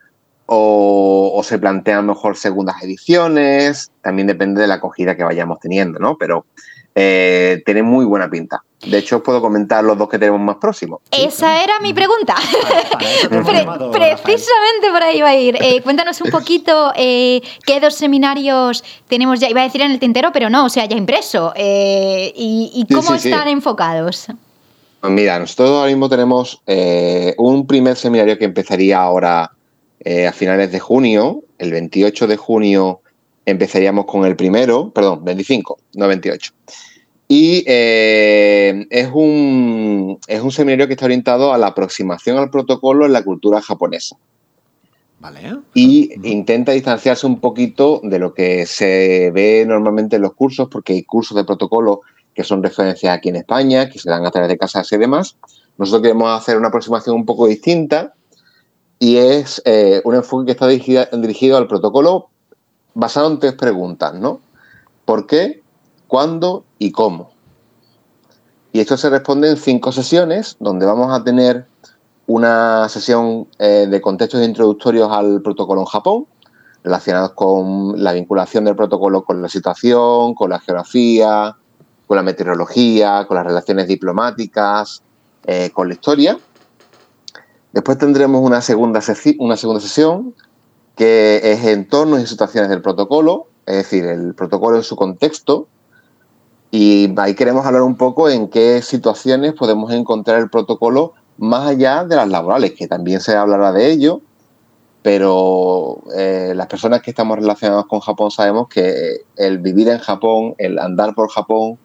o, se plantean mejor segundas ediciones, también depende de la acogida que vayamos teniendo, ¿no? Pero eh, tiene muy buena pinta. De hecho, os puedo comentar los dos que tenemos más próximos. Esa era mi pregunta. precisamente por ahí va a ir. Eh, cuéntanos un poquito eh, qué dos seminarios tenemos ya, iba a decir en el tintero, pero no, o sea, ya impreso. y, cómo están enfocados. Pues mira, nosotros ahora mismo tenemos eh, un primer seminario que empezaría ahora eh, a finales de junio. El 28 de junio empezaríamos con el primero, perdón, 25, no 28. Y eh, es, un, es un seminario que está orientado a la aproximación al protocolo en la cultura japonesa. Vale. Y intenta distanciarse un poquito de lo que se ve normalmente en los cursos, porque hay cursos de protocolo que son referencias aquí en España, que se dan a través de casas y demás. Nosotros queremos hacer una aproximación un poco distinta y es eh, un enfoque que está dirigido, al protocolo basado en tres preguntas, ¿no? ¿Por qué? ¿Cuándo? ¿Y cómo? Y esto se responde en cinco sesiones, donde vamos a tener una sesión eh, de contextos introductorios al protocolo en Japón, relacionados con la vinculación del protocolo con la situación, con la geografía, con la meteorología, con las relaciones diplomáticas, eh, con la historia. Después tendremos una segunda, una segunda sesión que es entornos y situaciones del protocolo, es decir, el protocolo en su contexto. Y ahí queremos hablar un poco en qué situaciones podemos encontrar el protocolo más allá de las laborales, que también se hablará de ello. pero eh, las personas que estamos relacionados con Japón sabemos que el vivir en Japón, el andar por Japón,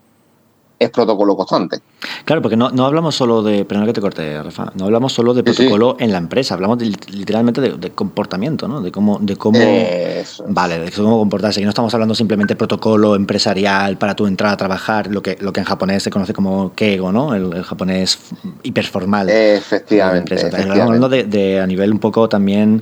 es protocolo constante. Claro, porque no, no hablamos solo de, perdón que te corte, Rafa, no hablamos solo de protocolo en la empresa, hablamos literalmente de, comportamiento, ¿no? De cómo, de cómo, vale, de cómo comportarse. Y no estamos hablando simplemente de protocolo empresarial para tu entrada a trabajar, lo que, lo que en japonés se conoce como keigo, ¿no? El, japonés hiperformal. Efectivamente. Estamos hablando de, a nivel un poco también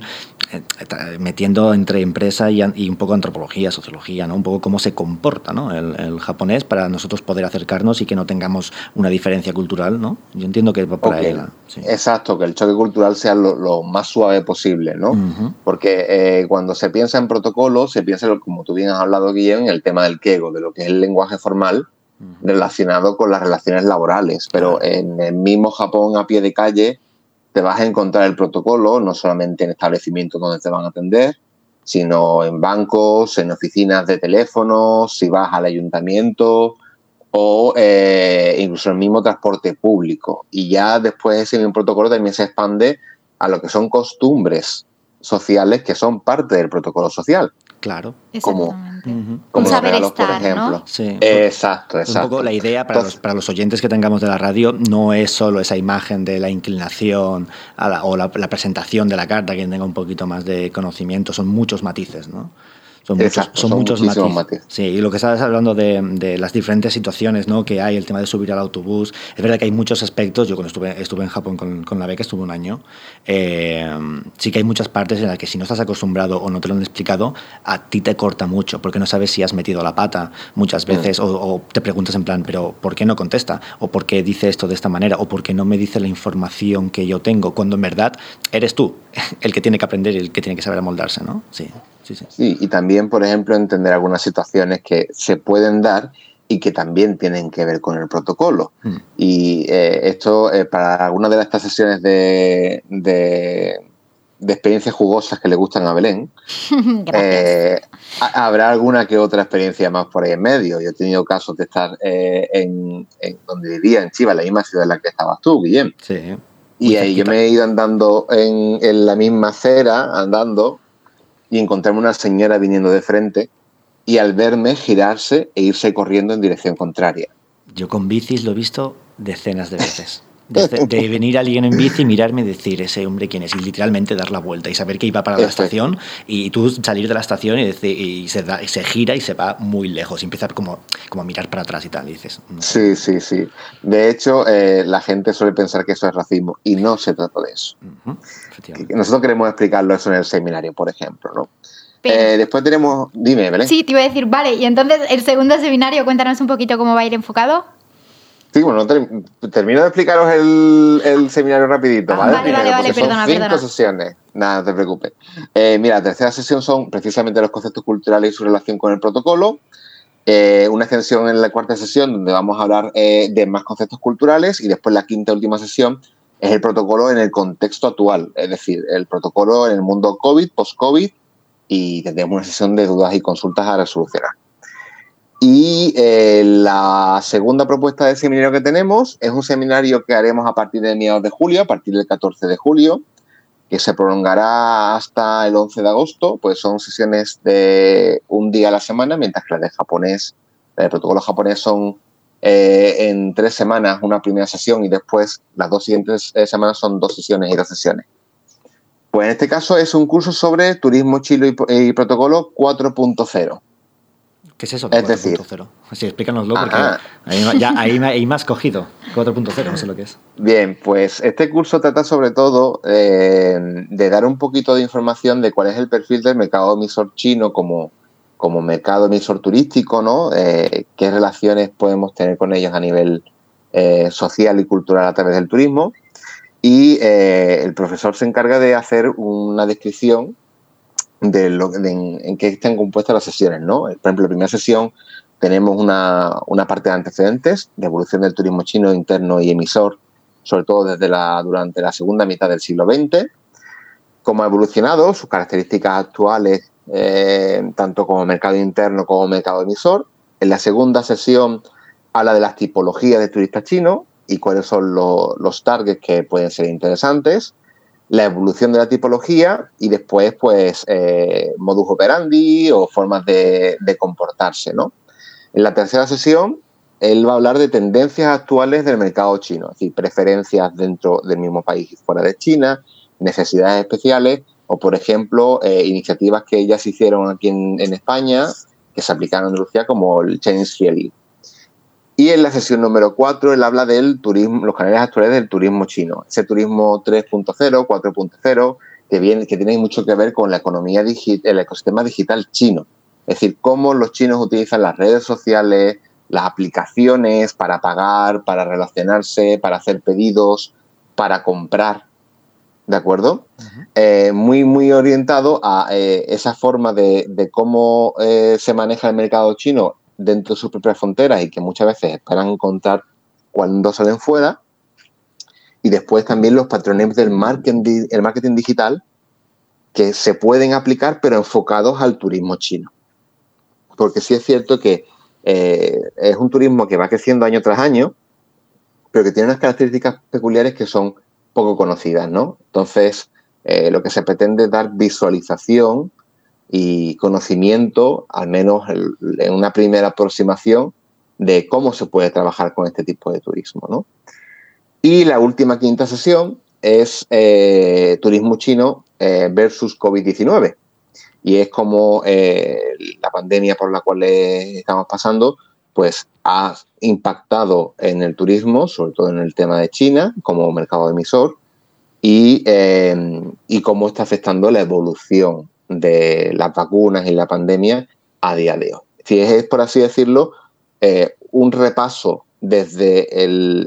metiendo entre empresa y, un poco antropología, sociología, ¿no? Un poco cómo se comporta, ¿no? El, el japonés para nosotros poder acercarnos y que no tengamos una diferencia cultural, ¿no? Yo entiendo que por ahí. Exacto, que el choque cultural sea lo, más suave posible, ¿no? Porque eh, cuando se piensa en protocolo, se piensa, como tú bien has hablado, Guillén, en el tema del quego, de lo que es el lenguaje formal relacionado con las relaciones laborales. Pero en el mismo Japón, a pie de calle, te vas a encontrar el protocolo, no solamente en establecimientos donde te van a atender, sino en bancos, en oficinas de teléfono, si vas al ayuntamiento, o eh, incluso el mismo transporte público. Y ya después ese mismo protocolo también se expande a lo que son costumbres sociales que son parte del protocolo social. Claro. Como, como saber estar, por ejemplo. ¿no? Sí. Exacto, exacto. Un poco la idea para, los, para los oyentes que tengamos de la radio no es solo esa imagen de la inclinación o la, la, presentación de la carta, quien tenga un poquito más de conocimiento, son muchos matices, ¿no? Son muchos, son, muchos matices. Sí, y lo que estabas hablando de, las diferentes situaciones ¿no? que hay, el tema de subir al autobús, es verdad que hay muchos aspectos, yo cuando estuve, estuve en Japón con, con la beca, estuve un año, eh, sí que hay muchas partes en las que si no estás acostumbrado o no te lo han explicado, a ti te corta mucho, porque no sabes si has metido la pata muchas veces, mm. o, te preguntas en plan, pero ¿por qué no contesta? ¿O por qué dice esto de esta manera? ¿O por qué no me dice la información que yo tengo? Cuando en verdad eres tú el que tiene que aprender y el que tiene que saber amoldarse, ¿no? Sí. Sí, y también, por ejemplo, entender algunas situaciones que se pueden dar y que también tienen que ver con el protocolo. Hmm. Y eh, esto, eh, para algunas de estas sesiones de, de, experiencias jugosas que le gustan a Belén, eh, habrá alguna que otra experiencia más por ahí en medio. Yo he tenido casos de estar en, donde vivía, en Chiva, la misma ciudad en la que estabas tú, Guillem. Sí. Y ahí yo me he ido andando en, en la misma acera, andando, y encontrarme una señora viniendo de frente y al verme girarse e irse corriendo en dirección contraria. Yo con bicis lo he visto decenas de veces. De, venir alguien en bici, mirarme y decir ese hombre quién es, y literalmente dar la vuelta y saber que iba para la estación y tú salir de la estación y, decir, y, se, se, gira y se va muy lejos y empieza como, como a mirar para atrás y tal. dices, Sí, sí, sí. De hecho, eh, la gente suele pensar que eso es racismo y no se trata de eso. Nosotros queremos explicarlo eso en el seminario, por ejemplo, ¿no? Eh, después tenemos, dime, Belén. Sí, te iba a decir, vale, y entonces el segundo seminario, cuéntanos un poquito cómo va a ir enfocado. Sí, bueno, termino de explicaros el, seminario rapidito, ¿vale? Vale, vale, vale, perdona, son cinco sesiones, nada, no te preocupes. Eh, mira, la tercera sesión son precisamente los conceptos culturales y su relación con el protocolo. Eh, una extensión en la cuarta sesión donde vamos a hablar eh, de más conceptos culturales y después la quinta última sesión es el protocolo en el contexto actual, es decir, el protocolo en el mundo COVID, post-COVID y tendremos una sesión de dudas y consultas a resolucionar. Y eh, la segunda propuesta de seminario que tenemos es un seminario que haremos a partir de mediados de julio, a partir del 14 de julio, que se prolongará hasta el 11 de agosto, pues son sesiones de un día a la semana, mientras que las de japonés, el protocolo japonés son eh, en tres semanas una primera sesión y después las dos siguientes eh, semanas son dos sesiones y dos sesiones. Pues en este caso es un curso sobre turismo chilo y protocolo 4.0. ¿Qué es eso? Es decir, Sí, explícanoslo porque ahí, ya, ahí, me has cogido. 4.0, no sé lo que es. Bien, pues este curso trata sobre todo eh, de dar un poquito de información de cuál es el perfil del mercado emisor chino como, como mercado emisor turístico, ¿no? Eh, qué relaciones podemos tener con ellos a nivel eh, social y cultural a través del turismo. Y el profesor se encarga de hacer una descripción de, lo, en, qué están compuestas las sesiones, ¿no? Por ejemplo, la primera sesión tenemos una, una, parte de antecedentes de evolución del turismo chino interno y emisor, sobre todo desde la, durante la segunda mitad del siglo XX, cómo ha evolucionado, sus características actuales, eh, tanto como mercado interno como mercado emisor. En la segunda sesión habla de las tipologías de turistas chinos y cuáles son los targets que pueden ser interesantes. La evolución de la tipología y después, pues, eh, modus operandi o formas de, comportarse, ¿no? En la tercera sesión, él va a hablar de tendencias actuales del mercado chino, es decir, preferencias dentro del mismo país y fuera de China, necesidades especiales o, por ejemplo, eh, iniciativas que ya se hicieron aquí en, España que se aplicaron en Andalucía como el Chinese Field y en la sesión número 4 él habla del turismo, los canales actuales del turismo chino, ese turismo 3.0, 4.0, que, viene, que tiene mucho que ver con la economía digital, el ecosistema digital chino. Es decir, cómo los chinos utilizan las redes sociales, las aplicaciones para pagar, para relacionarse, para hacer pedidos, para comprar. ¿De acuerdo? Eh, muy, muy orientado a eh, esa forma de, cómo eh, se maneja el mercado chino dentro de sus propias fronteras y que muchas veces esperan encontrar cuando salen fuera. Y después también los patrones del marketing, el marketing digital que se pueden aplicar pero enfocados al turismo chino. Porque sí es cierto que eh, es un turismo que va creciendo año tras año, pero que tiene unas características peculiares que son poco conocidas, ¿no? Entonces, eh, lo que se pretende es dar visualización y conocimiento, al menos en una primera aproximación, de cómo se puede trabajar con este tipo de turismo. ¿no? Y la última quinta sesión es eh, turismo chino eh, versus COVID-19. Y es como eh, la pandemia por la cual estamos pasando, pues ha impactado en el turismo, sobre todo en el tema de China como mercado emisor, y, y cómo está afectando la evolución de las vacunas y la pandemia a día de hoy. Si es, por así decirlo, eh, un repaso desde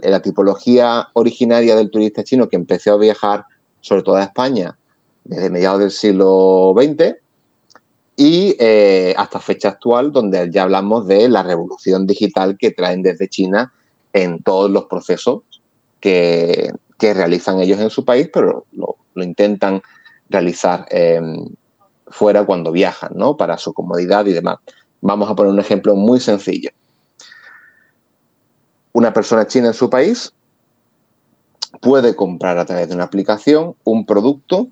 la tipología originaria del turista chino que empezó a viajar sobre todo a España desde mediados del siglo XX y eh, hasta fecha actual donde ya hablamos de la revolución digital que traen desde China en todos los procesos que, realizan ellos en su país, pero lo, intentan realizar fuera cuando viajan, ¿no? Para su comodidad y demás. Vamos a poner un ejemplo muy sencillo. Una persona china en su país puede comprar a través de una aplicación un producto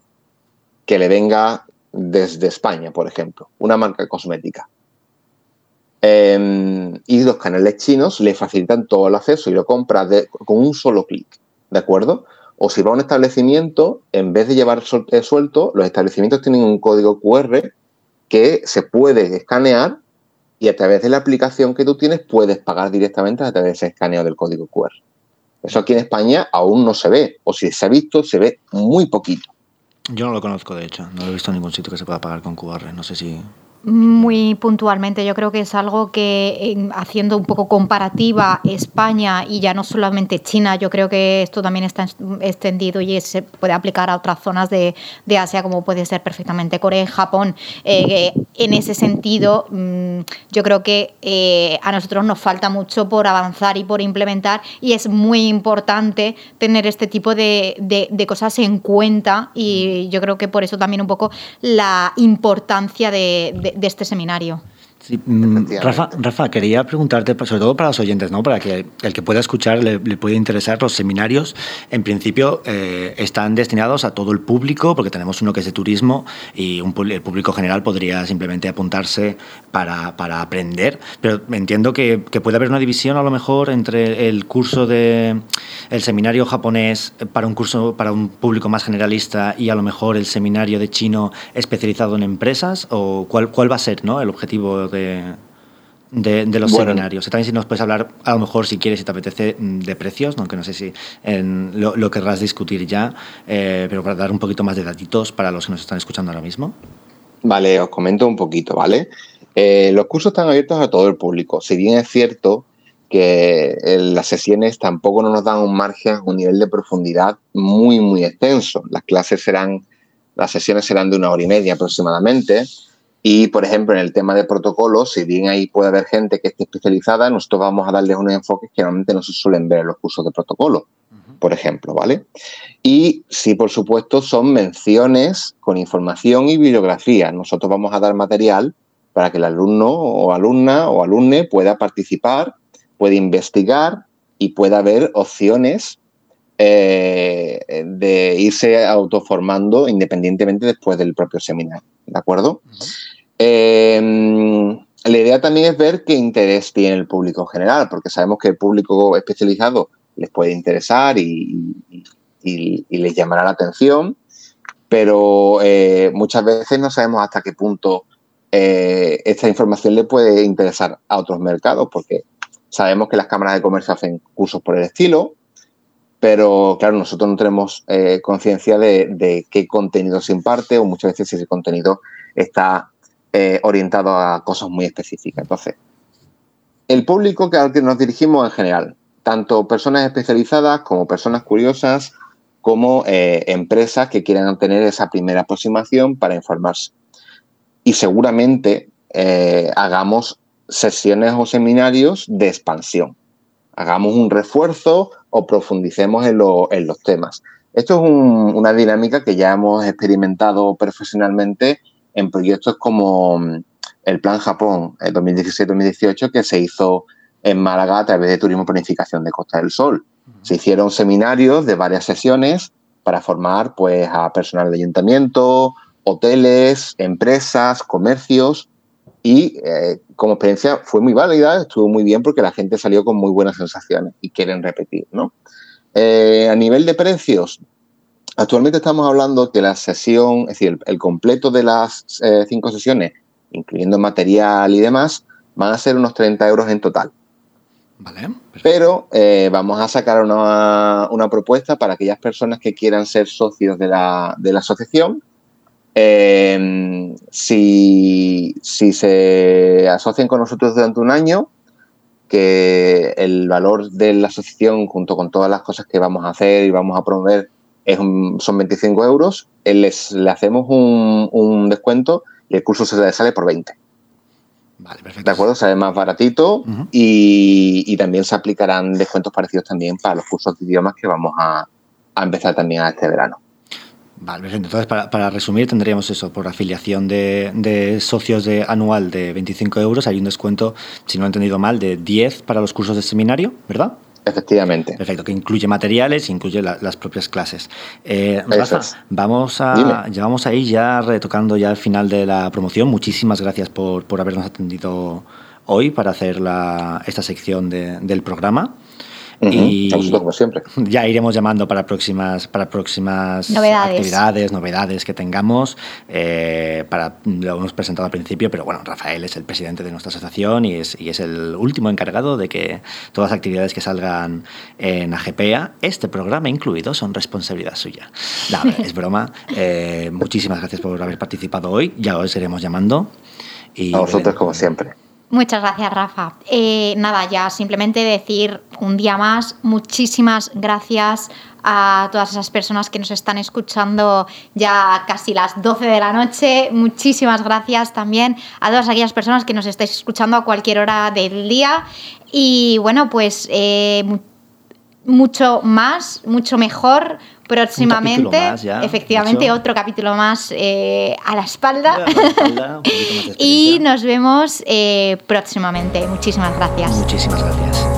que le venga desde España, por ejemplo, una marca cosmética. Em, y los canales chinos le facilitan todo el acceso y lo compra con un solo clic, ¿de acuerdo? O si va a un establecimiento, en vez de llevar eh, suelto, los establecimientos tienen un código QR que se puede escanear y a través de la aplicación que tú tienes puedes pagar directamente a través de ese escaneo del código QR. Eso aquí en España aún no se ve, o si se ha visto, se ve muy poquito. Yo no lo conozco, de hecho, no he visto en ningún sitio que se pueda pagar con QR, no sé si muy puntualmente. Yo creo que es algo que, haciendo un poco comparativa España y ya no solamente China, yo creo que esto también está extendido y se puede aplicar a otras zonas de, Asia, como puede ser perfectamente Corea y Japón. Eh, en ese sentido, mm, yo creo que eh, a nosotros nos falta mucho por avanzar y por implementar y es muy importante tener este tipo de, de cosas en cuenta y yo creo que por eso también un poco la importancia de de, este seminario. Mm, Rafa, Rafa, quería preguntarte, sobre todo para los oyentes, ¿no? para que el que pueda escuchar le, pueda interesar, los seminarios en principio eh, están destinados a todo el público, porque tenemos uno que es de turismo y un, el público general podría simplemente apuntarse para, para aprender, pero entiendo que, que, puede haber una división a lo mejor entre el curso de el seminario japonés para un curso para un público más generalista y a lo mejor el seminario de chino especializado en empresas, o cuál, cuál va a ser ¿no? el objetivo de, los seminarios. También si nos puedes hablar, a lo mejor si quieres, si te apetece, mm, de precios, aunque no sé si lo, querrás discutir ya, eh, pero para dar un poquito más de datitos para los que nos están escuchando ahora mismo. Vale, os comento un poquito, ¿vale? Eh, los cursos están abiertos a todo el público. Si bien es cierto que las sesiones tampoco no nos dan un margen, un nivel de profundidad muy, muy extenso. Las clases serán, las sesiones serán de una hora y media aproximadamente y, por ejemplo, en el tema de protocolos, si bien ahí puede haber gente que esté especializada, nosotros vamos a darles unos enfoques que normalmente no se suelen ver en los cursos de protocolo, por ejemplo, ¿vale? Y sí, por supuesto, son menciones con información y bibliografía. Nosotros vamos a dar material para que el alumno o alumna o alumne pueda participar, pueda investigar y pueda ver opciones eh, de, irse autoformando independientemente después del propio seminario. ¿De acuerdo? Em, la idea también es ver qué interés tiene el público en general, porque sabemos que el público especializado les puede interesar y, les llamará la atención, pero eh, muchas veces no sabemos hasta qué punto eh, esta información le puede interesar a otros mercados, porque sabemos que las cámaras de comercio hacen cursos por el estilo, pero claro, nosotros no tenemos eh, conciencia de, qué contenido se imparte o muchas veces si ese contenido está eh, orientado a cosas muy específicas. Entonces, el público al que nos dirigimos en general, tanto personas especializadas como personas curiosas, como eh, empresas que quieran tener esa primera aproximación para informarse. Y seguramente hagamos sesiones o seminarios de expansión hagamos un refuerzo o profundicemos en, los temas. Esto es una dinámica que ya hemos experimentado profesionalmente en proyectos como mm, el Plan Japón 2017-2018 que se hizo en Málaga a través de Turismo Planificación de Costa del Sol. Se hicieron seminarios de varias sesiones para formar pues, a personal de ayuntamiento, hoteles, empresas, comercios y eh, como experiencia fue muy válida, estuvo muy bien porque la gente salió con muy buenas sensaciones y quieren repetir, ¿no? Eh, a nivel de precios, actualmente estamos hablando que la sesión, es decir, el, completo de las eh, cinco sesiones, incluyendo material y demás, van a ser unos 30 euros en total. Vale. Pero vamos a sacar una, una, propuesta para aquellas personas que quieran ser socios de la, de la asociación eh, si, se asocian con nosotros durante un año, que el valor de la asociación, junto con todas las cosas que vamos a hacer y vamos a promover, es son 25 euros, les, le hacemos un, descuento y el curso se le sale por 20. Vale, perfecto. ¿De acuerdo? Sale más baratito y, y, también se aplicarán descuentos parecidos también para los cursos de idiomas que vamos a, a empezar también a este verano. Vale, Entonces, para, resumir, tendríamos eso, por afiliación de, socios de anual de 25 euros, hay un descuento, si no he entendido mal, de 10 para los cursos de seminario, ¿verdad? Efectivamente. Perfecto, que incluye materiales, incluye las propias clases. Eh, Rafa, vamos a, ya vamos a ir ya retocando ya al final de la promoción. Muchísimas gracias por, habernos atendido hoy para hacer esta sección del programa. Y como siempre. Ya iremos llamando para próximas, para próximas novedades. actividades, novedades que tengamos. Eh, para, lo hemos presentado al principio, pero bueno, Rafael es el presidente de nuestra asociación y es, y es el último encargado de que todas las actividades que salgan en AGPEA, este programa incluido, son responsabilidad suya. No, es broma. Eh, muchísimas gracias por haber participado hoy. Ya os iremos llamando. Y a vosotros, como siempre. Muchas gracias, Rafa. Eh, nada, ya simplemente decir un día más, muchísimas gracias a todas esas personas que nos están escuchando ya casi las 12 de la noche. Muchísimas gracias también a todas aquellas personas que nos estáis escuchando a cualquier hora del día. Y bueno, pues eh, mucho más, mucho mejor próximamente. efectivamente, otro capítulo más eh, a la espalda. y nos vemos eh, próximamente. Muchísimas gracias. Muchísimas gracias.